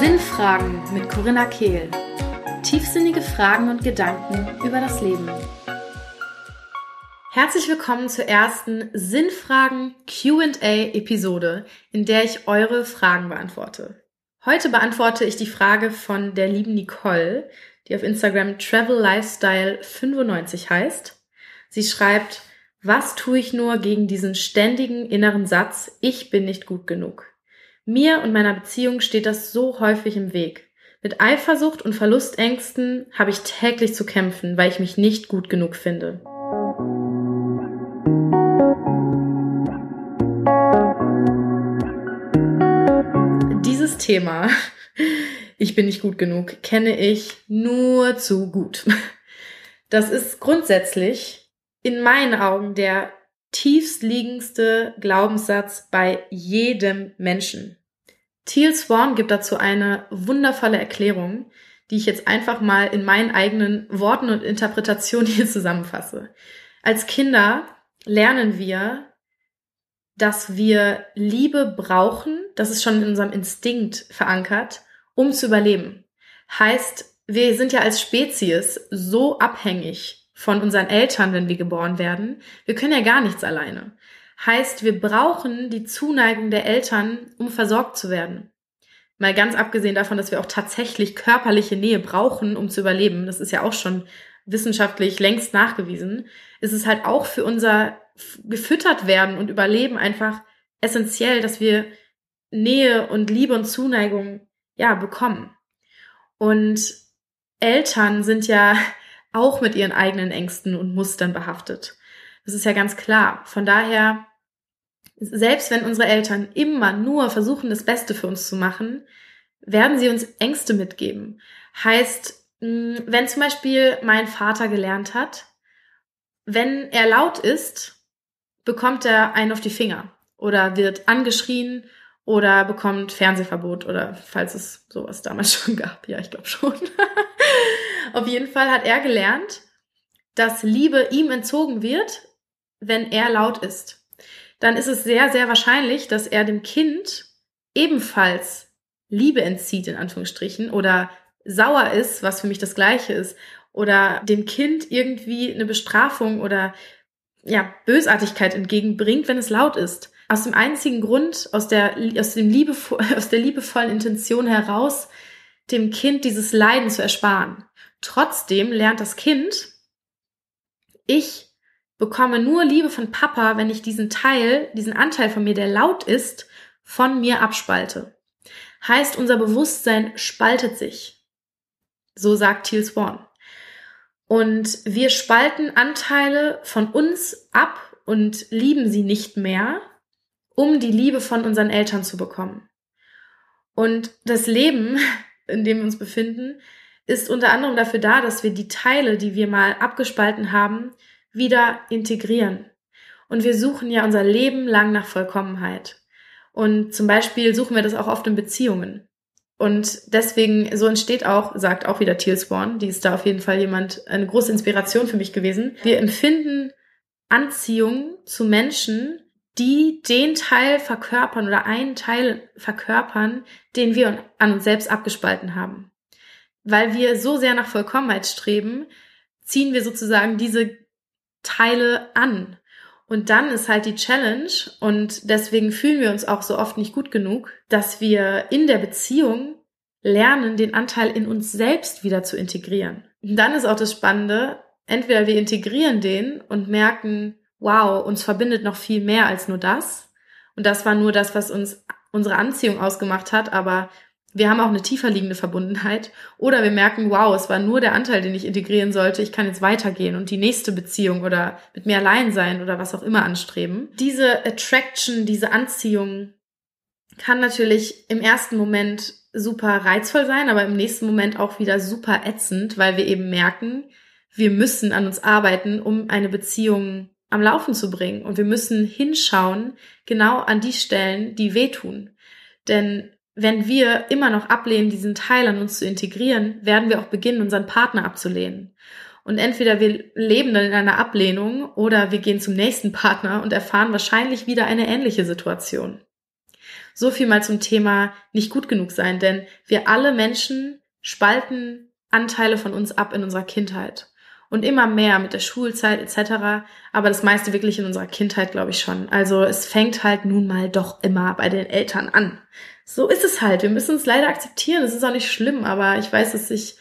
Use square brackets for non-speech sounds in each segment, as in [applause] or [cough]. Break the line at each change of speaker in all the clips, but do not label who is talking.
Sinnfragen mit Corinna Kehl. Tiefsinnige Fragen und Gedanken über das Leben. Herzlich willkommen zur ersten Sinnfragen QA-Episode, in der ich eure Fragen beantworte. Heute beantworte ich die Frage von der lieben Nicole, die auf Instagram Travel Lifestyle 95 heißt. Sie schreibt, was tue ich nur gegen diesen ständigen inneren Satz, ich bin nicht gut genug? Mir und meiner Beziehung steht das so häufig im Weg. Mit Eifersucht und Verlustängsten habe ich täglich zu kämpfen, weil ich mich nicht gut genug finde. Dieses Thema, [laughs] ich bin nicht gut genug, kenne ich nur zu gut. Das ist grundsätzlich in meinen Augen der tiefstliegendste Glaubenssatz bei jedem Menschen. Thiel Swan gibt dazu eine wundervolle Erklärung, die ich jetzt einfach mal in meinen eigenen Worten und Interpretationen hier zusammenfasse. Als Kinder lernen wir, dass wir Liebe brauchen, das ist schon in unserem Instinkt verankert, um zu überleben. Heißt, wir sind ja als Spezies so abhängig von unseren Eltern, wenn wir geboren werden. Wir können ja gar nichts alleine. Heißt, wir brauchen die Zuneigung der Eltern, um versorgt zu werden. Mal ganz abgesehen davon, dass wir auch tatsächlich körperliche Nähe brauchen, um zu überleben. Das ist ja auch schon wissenschaftlich längst nachgewiesen. Ist es halt auch für unser gefüttert werden und Überleben einfach essentiell, dass wir Nähe und Liebe und Zuneigung ja bekommen. Und Eltern sind ja auch mit ihren eigenen Ängsten und Mustern behaftet. Das ist ja ganz klar. Von daher, selbst wenn unsere Eltern immer nur versuchen, das Beste für uns zu machen, werden sie uns Ängste mitgeben. Heißt, wenn zum Beispiel mein Vater gelernt hat, wenn er laut ist, bekommt er einen auf die Finger oder wird angeschrien oder bekommt Fernsehverbot oder falls es sowas damals [laughs] schon gab. Ja, ich glaube schon. [laughs] Auf jeden Fall hat er gelernt, dass Liebe ihm entzogen wird, wenn er laut ist. Dann ist es sehr, sehr wahrscheinlich, dass er dem Kind ebenfalls Liebe entzieht, in Anführungsstrichen, oder sauer ist, was für mich das Gleiche ist, oder dem Kind irgendwie eine Bestrafung oder ja, Bösartigkeit entgegenbringt, wenn es laut ist. Aus dem einzigen Grund, aus der, aus dem Liebe, [laughs] aus der liebevollen Intention heraus, dem Kind dieses Leiden zu ersparen. Trotzdem lernt das Kind, ich bekomme nur Liebe von Papa, wenn ich diesen Teil, diesen Anteil von mir, der laut ist, von mir abspalte. Heißt, unser Bewusstsein spaltet sich. So sagt Thiel Swan. Und wir spalten Anteile von uns ab und lieben sie nicht mehr, um die Liebe von unseren Eltern zu bekommen. Und das Leben, [laughs] in dem wir uns befinden, ist unter anderem dafür da, dass wir die Teile, die wir mal abgespalten haben, wieder integrieren. Und wir suchen ja unser Leben lang nach Vollkommenheit. Und zum Beispiel suchen wir das auch oft in Beziehungen. Und deswegen, so entsteht auch, sagt auch wieder Teal Swan, die ist da auf jeden Fall jemand, eine große Inspiration für mich gewesen. Wir empfinden Anziehung zu Menschen, die den Teil verkörpern oder einen Teil verkörpern, den wir an uns selbst abgespalten haben weil wir so sehr nach Vollkommenheit streben, ziehen wir sozusagen diese Teile an. Und dann ist halt die Challenge, und deswegen fühlen wir uns auch so oft nicht gut genug, dass wir in der Beziehung lernen, den Anteil in uns selbst wieder zu integrieren. Und dann ist auch das Spannende, entweder wir integrieren den und merken, wow, uns verbindet noch viel mehr als nur das. Und das war nur das, was uns unsere Anziehung ausgemacht hat, aber wir haben auch eine tiefer liegende Verbundenheit. Oder wir merken, wow, es war nur der Anteil, den ich integrieren sollte. Ich kann jetzt weitergehen und die nächste Beziehung oder mit mir allein sein oder was auch immer anstreben. Diese Attraction, diese Anziehung kann natürlich im ersten Moment super reizvoll sein, aber im nächsten Moment auch wieder super ätzend, weil wir eben merken, wir müssen an uns arbeiten, um eine Beziehung am Laufen zu bringen. Und wir müssen hinschauen, genau an die Stellen, die wehtun. Denn wenn wir immer noch ablehnen, diesen Teil an uns zu integrieren, werden wir auch beginnen, unseren Partner abzulehnen. Und entweder wir leben dann in einer Ablehnung oder wir gehen zum nächsten Partner und erfahren wahrscheinlich wieder eine ähnliche Situation. So viel mal zum Thema nicht gut genug sein, denn wir alle Menschen spalten Anteile von uns ab in unserer Kindheit. Und immer mehr mit der Schulzeit etc. Aber das meiste wirklich in unserer Kindheit, glaube ich schon. Also es fängt halt nun mal doch immer bei den Eltern an. So ist es halt. Wir müssen es leider akzeptieren. Es ist auch nicht schlimm, aber ich weiß, dass sich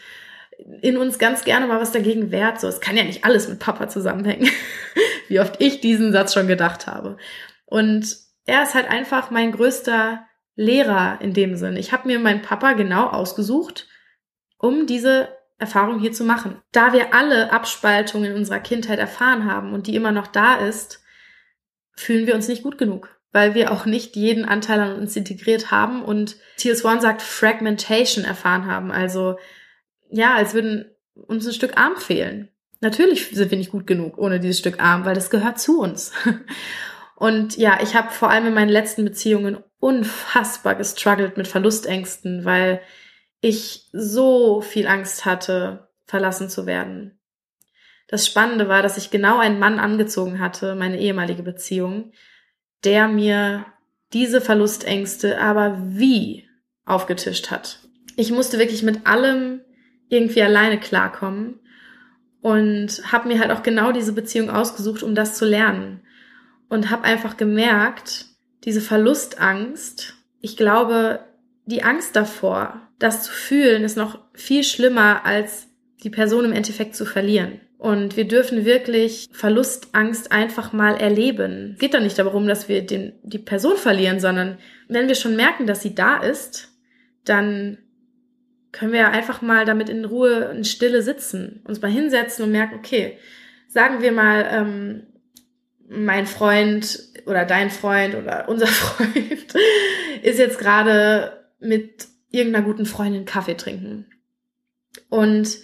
in uns ganz gerne mal was dagegen wehrt. So, es kann ja nicht alles mit Papa zusammenhängen. [laughs] Wie oft ich diesen Satz schon gedacht habe. Und er ist halt einfach mein größter Lehrer in dem Sinn. Ich habe mir meinen Papa genau ausgesucht, um diese Erfahrung hier zu machen. Da wir alle Abspaltungen in unserer Kindheit erfahren haben und die immer noch da ist, fühlen wir uns nicht gut genug, weil wir auch nicht jeden Anteil an uns integriert haben und Teal Swan sagt Fragmentation erfahren haben. Also ja, als würden uns ein Stück Arm fehlen. Natürlich sind wir nicht gut genug ohne dieses Stück Arm, weil das gehört zu uns. [laughs] Und ja, ich habe vor allem in meinen letzten Beziehungen unfassbar gestruggelt mit Verlustängsten, weil ich so viel Angst hatte, verlassen zu werden. Das Spannende war, dass ich genau einen Mann angezogen hatte, meine ehemalige Beziehung, der mir diese Verlustängste aber wie aufgetischt hat. Ich musste wirklich mit allem irgendwie alleine klarkommen und habe mir halt auch genau diese Beziehung ausgesucht, um das zu lernen und habe einfach gemerkt, diese Verlustangst, ich glaube, die Angst davor, das zu fühlen, ist noch viel schlimmer, als die Person im Endeffekt zu verlieren. Und wir dürfen wirklich Verlustangst einfach mal erleben. Es geht doch nicht darum, dass wir den, die Person verlieren, sondern wenn wir schon merken, dass sie da ist, dann können wir einfach mal damit in Ruhe, in Stille sitzen, uns mal hinsetzen und merken, okay, sagen wir mal, ähm, mein Freund oder dein Freund oder [laughs] unser Freund ist jetzt gerade mit irgendeiner guten Freundin Kaffee trinken. Und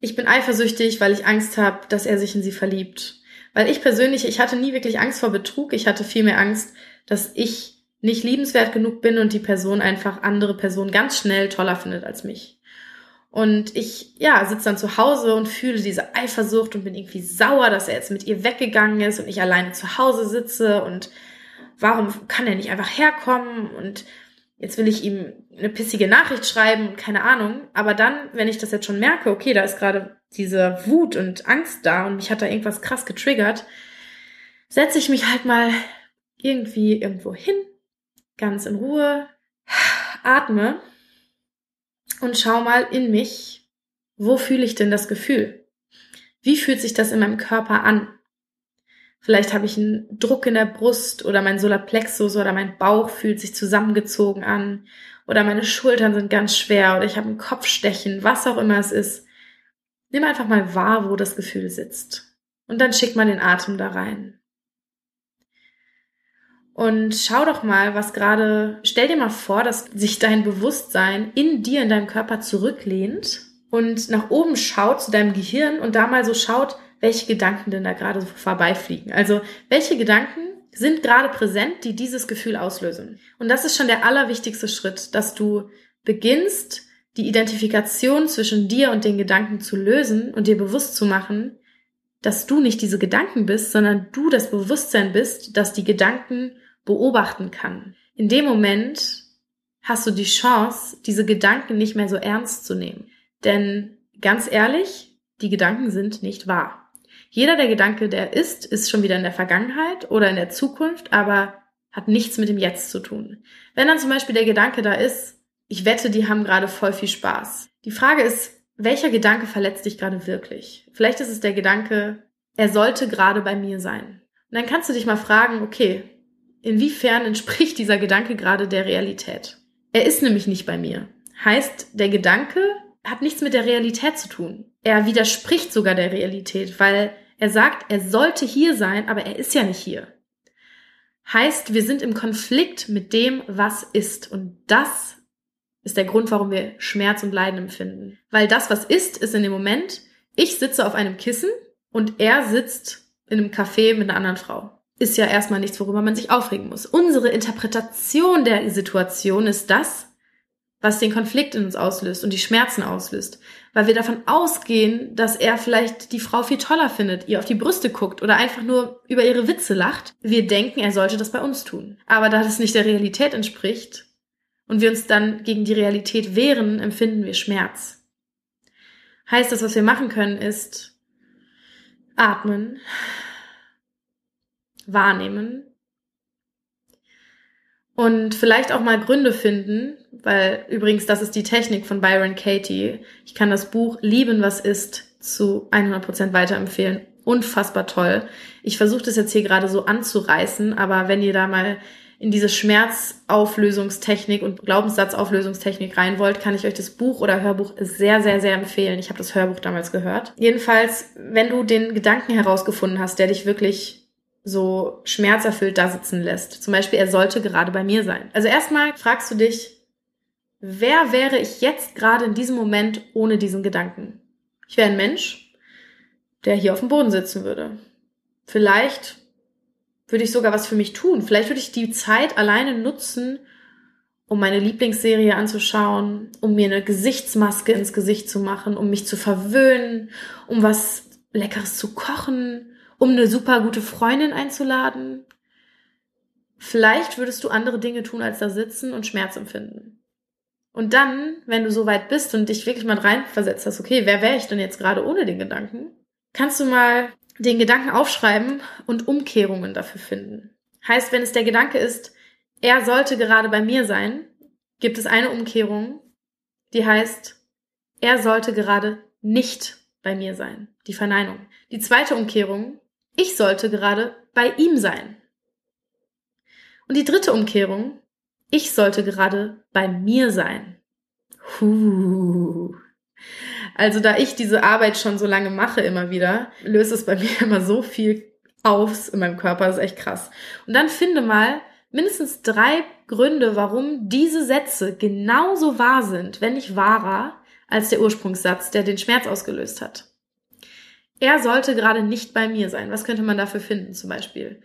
ich bin eifersüchtig, weil ich Angst habe, dass er sich in sie verliebt. Weil ich persönlich, ich hatte nie wirklich Angst vor Betrug. Ich hatte vielmehr Angst, dass ich nicht liebenswert genug bin und die Person einfach andere Personen ganz schnell toller findet als mich. Und ich, ja, sitze dann zu Hause und fühle diese Eifersucht und bin irgendwie sauer, dass er jetzt mit ihr weggegangen ist und ich alleine zu Hause sitze und warum kann er nicht einfach herkommen und jetzt will ich ihm eine pissige Nachricht schreiben keine Ahnung. Aber dann, wenn ich das jetzt schon merke, okay, da ist gerade diese Wut und Angst da und mich hat da irgendwas krass getriggert, setze ich mich halt mal irgendwie irgendwo hin, ganz in Ruhe, atme und schau mal in mich, wo fühle ich denn das Gefühl? Wie fühlt sich das in meinem Körper an? Vielleicht habe ich einen Druck in der Brust oder mein Solarplexus oder mein Bauch fühlt sich zusammengezogen an oder meine Schultern sind ganz schwer oder ich habe ein Kopfstechen, was auch immer es ist. Nimm einfach mal wahr, wo das Gefühl sitzt. Und dann schick mal den Atem da rein. Und schau doch mal, was gerade, stell dir mal vor, dass sich dein Bewusstsein in dir, in deinem Körper zurücklehnt und nach oben schaut zu deinem Gehirn und da mal so schaut, welche Gedanken denn da gerade so vorbeifliegen. Also, welche Gedanken sind gerade präsent, die dieses Gefühl auslösen. Und das ist schon der allerwichtigste Schritt, dass du beginnst, die Identifikation zwischen dir und den Gedanken zu lösen und dir bewusst zu machen, dass du nicht diese Gedanken bist, sondern du das Bewusstsein bist, dass die Gedanken beobachten kann. In dem Moment hast du die Chance, diese Gedanken nicht mehr so ernst zu nehmen. Denn ganz ehrlich, die Gedanken sind nicht wahr. Jeder der Gedanke, der ist, ist schon wieder in der Vergangenheit oder in der Zukunft, aber hat nichts mit dem Jetzt zu tun. Wenn dann zum Beispiel der Gedanke da ist, ich wette, die haben gerade voll viel Spaß. Die Frage ist, welcher Gedanke verletzt dich gerade wirklich? Vielleicht ist es der Gedanke, er sollte gerade bei mir sein. Und dann kannst du dich mal fragen, okay, inwiefern [laughs] entspricht dieser Gedanke gerade der Realität? Er ist nämlich nicht bei mir. Heißt, der Gedanke hat nichts mit der Realität zu tun. Er widerspricht sogar der Realität, weil er sagt, er sollte hier sein, aber er ist ja nicht hier. Heißt, wir sind im Konflikt mit dem, was ist. Und das ist der Grund, warum wir Schmerz und Leiden empfinden. Weil das, was ist, ist in dem Moment, ich sitze auf einem Kissen und er sitzt in einem Café mit einer anderen Frau ist ja erstmal nichts, worüber man sich aufregen muss. Unsere Interpretation der Situation ist das, was den Konflikt in uns auslöst und die Schmerzen auslöst, weil wir davon ausgehen, dass er vielleicht die Frau viel toller findet, ihr auf die Brüste guckt oder einfach nur über ihre Witze lacht. Wir denken, er sollte das bei uns tun. Aber da das nicht der Realität entspricht und wir uns dann gegen die Realität wehren, empfinden wir Schmerz. Heißt das, was wir machen können, ist atmen, wahrnehmen und vielleicht auch mal Gründe finden, weil übrigens das ist die Technik von Byron Katie. Ich kann das Buch Lieben, was ist zu 100% weiterempfehlen. Unfassbar toll. Ich versuche das jetzt hier gerade so anzureißen, aber wenn ihr da mal in diese Schmerzauflösungstechnik und Glaubenssatzauflösungstechnik rein wollt, kann ich euch das Buch oder Hörbuch sehr, sehr, sehr empfehlen. Ich habe das Hörbuch damals gehört. Jedenfalls, wenn du den Gedanken herausgefunden hast, der dich wirklich so schmerzerfüllt da sitzen lässt. Zum Beispiel, er sollte gerade bei mir sein. Also erstmal fragst du dich, wer wäre ich jetzt gerade in diesem Moment ohne diesen Gedanken? Ich wäre ein Mensch, der hier auf dem Boden sitzen würde. Vielleicht würde ich sogar was für mich tun. Vielleicht würde ich die Zeit alleine nutzen, um meine Lieblingsserie anzuschauen, um mir eine Gesichtsmaske ins Gesicht zu machen, um mich zu verwöhnen, um was Leckeres zu kochen, um eine super gute Freundin einzuladen. Vielleicht würdest du andere Dinge tun, als da sitzen und Schmerz empfinden. Und dann, wenn du so weit bist und dich wirklich mal reinversetzt hast, okay, wer wäre ich denn jetzt gerade ohne den Gedanken? Kannst du mal den Gedanken aufschreiben und Umkehrungen dafür finden. Heißt, wenn es der Gedanke ist, er sollte gerade bei mir sein, gibt es eine Umkehrung, die heißt, er sollte gerade nicht bei mir sein. Die Verneinung. Die zweite Umkehrung ich sollte gerade bei ihm sein. Und die dritte Umkehrung, ich sollte gerade bei mir sein. Huh. Also da ich diese Arbeit schon so lange mache immer wieder, löst es bei mir [laughs] immer so viel aus in meinem Körper, das ist echt krass. Und dann finde mal mindestens drei Gründe, warum diese Sätze genauso wahr sind, wenn nicht wahrer, als der Ursprungssatz, der den Schmerz ausgelöst hat. Er sollte gerade nicht bei mir sein. Was könnte man dafür finden zum Beispiel?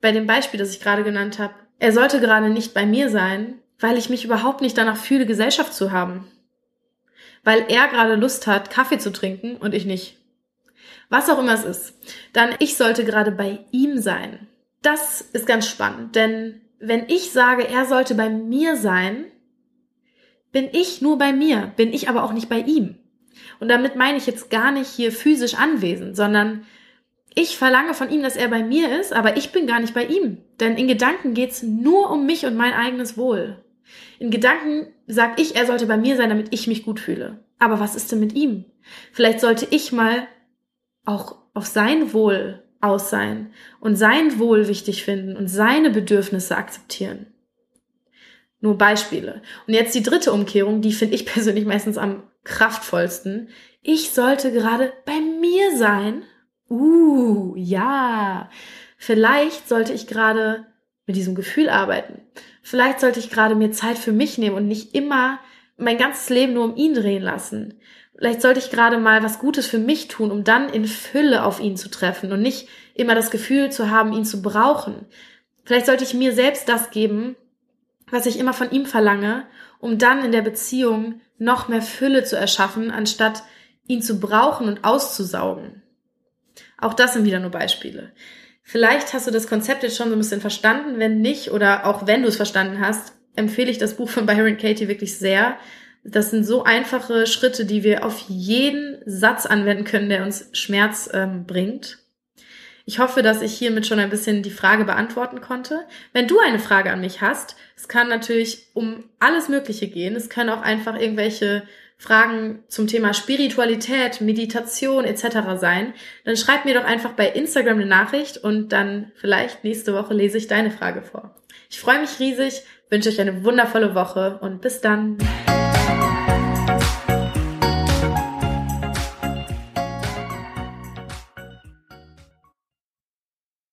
Bei dem Beispiel, das ich gerade genannt habe. Er sollte gerade nicht bei mir sein, weil ich mich überhaupt nicht danach fühle, Gesellschaft zu haben. Weil er gerade Lust hat, Kaffee zu trinken und ich nicht. Was auch immer es ist. Dann, ich sollte gerade bei ihm sein. Das ist ganz spannend, denn wenn ich sage, er sollte bei mir sein, bin ich nur bei mir, bin ich aber auch nicht bei ihm. Und damit meine ich jetzt gar nicht hier physisch anwesend, sondern ich verlange von ihm, dass er bei mir ist, aber ich bin gar nicht bei ihm. Denn in Gedanken geht's nur um mich und mein eigenes Wohl. In Gedanken sag ich, er sollte bei mir sein, damit ich mich gut fühle. Aber was ist denn mit ihm? Vielleicht sollte ich mal auch auf sein Wohl aus sein und sein Wohl wichtig finden und seine Bedürfnisse akzeptieren. Nur Beispiele. Und jetzt die dritte Umkehrung, die finde ich [laughs] persönlich meistens am kraftvollsten. Ich sollte gerade bei mir sein. Uh, ja. Vielleicht sollte ich gerade mit diesem Gefühl arbeiten. Vielleicht sollte ich gerade mir Zeit für mich nehmen und nicht immer mein ganzes Leben nur um ihn drehen lassen. Vielleicht sollte ich gerade mal was Gutes für mich tun, um dann in Fülle auf ihn zu treffen und nicht immer das Gefühl zu haben, ihn zu brauchen. Vielleicht sollte ich mir selbst das geben, was ich immer von ihm verlange, um dann in der Beziehung noch mehr Fülle zu erschaffen, anstatt ihn zu brauchen und auszusaugen. Auch das sind wieder nur Beispiele. Vielleicht hast du das Konzept jetzt schon so ein bisschen verstanden. Wenn nicht oder auch wenn du es verstanden hast, empfehle ich das Buch von Byron Katie wirklich sehr. Das sind so einfache Schritte, die wir auf jeden Satz anwenden können, der uns Schmerz ähm, bringt. Ich hoffe, dass ich hiermit schon ein bisschen die Frage beantworten konnte. Wenn du eine Frage an mich hast, es kann natürlich um alles Mögliche gehen. Es können auch einfach irgendwelche Fragen zum Thema Spiritualität, Meditation etc. sein, dann schreib mir doch einfach bei Instagram eine Nachricht und dann vielleicht nächste Woche lese ich deine Frage vor. Ich freue mich riesig, wünsche euch eine wundervolle Woche und bis dann.